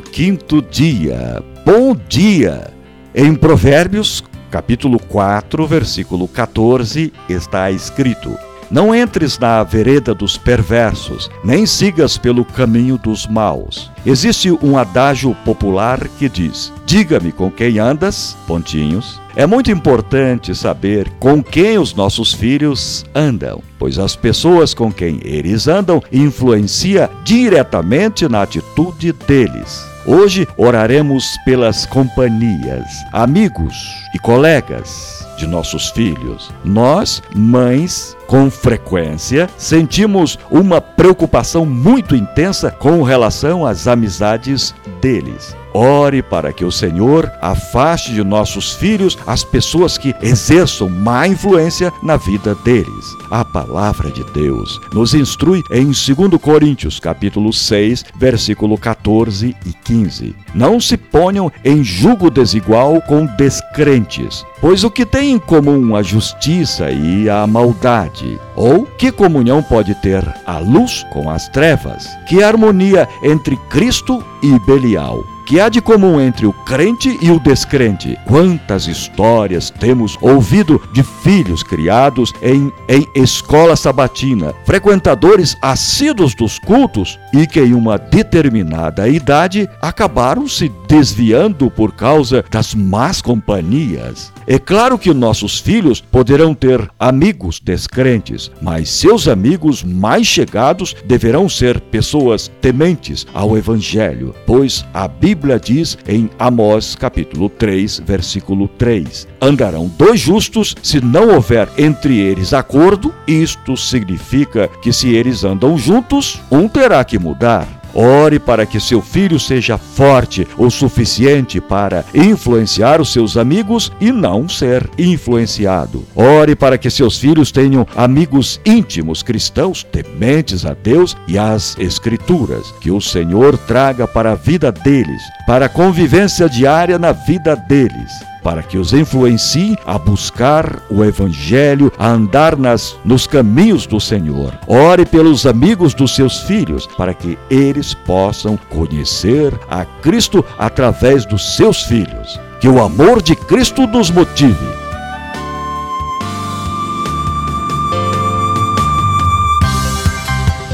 15 dia. Bom dia! Em Provérbios, capítulo 4, versículo 14, está escrito: Não entres na vereda dos perversos, nem sigas pelo caminho dos maus. Existe um adágio popular que diz: Diga-me com quem andas, pontinhos. É muito importante saber com quem os nossos filhos andam, pois as pessoas com quem eles andam influencia diretamente na atitude deles. Hoje oraremos pelas companhias, amigos e colegas de nossos filhos. Nós, mães, com frequência, sentimos uma preocupação muito intensa com relação às amizades deles. Ore para que o Senhor afaste de nossos filhos as pessoas que exerçam má influência na vida deles. A palavra de Deus nos instrui em 2 Coríntios, capítulo 6, versículo 14 e 15. Não se ponham em julgo desigual com descrentes, pois o que tem em comum a justiça e a maldade? Ou que comunhão pode ter a luz com as trevas? Que harmonia entre Cristo e Belial? que há de comum entre o crente e o descrente? Quantas histórias temos ouvido de filhos criados em, em escola sabatina, frequentadores assíduos dos cultos e que em uma determinada idade acabaram se desviando por causa das más companhias. É claro que nossos filhos poderão ter amigos descrentes, mas seus amigos mais chegados deverão ser pessoas tementes ao Evangelho, pois a Bíblia diz em Amós capítulo 3, versículo 3: Andarão dois justos se não houver entre eles acordo, isto significa que se eles andam juntos, um terá que mudar. Ore para que seu filho seja forte o suficiente para influenciar os seus amigos e não ser influenciado. Ore para que seus filhos tenham amigos íntimos cristãos, tementes a Deus e às Escrituras. Que o Senhor traga para a vida deles, para a convivência diária na vida deles para que os influencie a buscar o Evangelho, a andar nas, nos caminhos do Senhor. Ore pelos amigos dos seus filhos, para que eles possam conhecer a Cristo através dos seus filhos. Que o amor de Cristo nos motive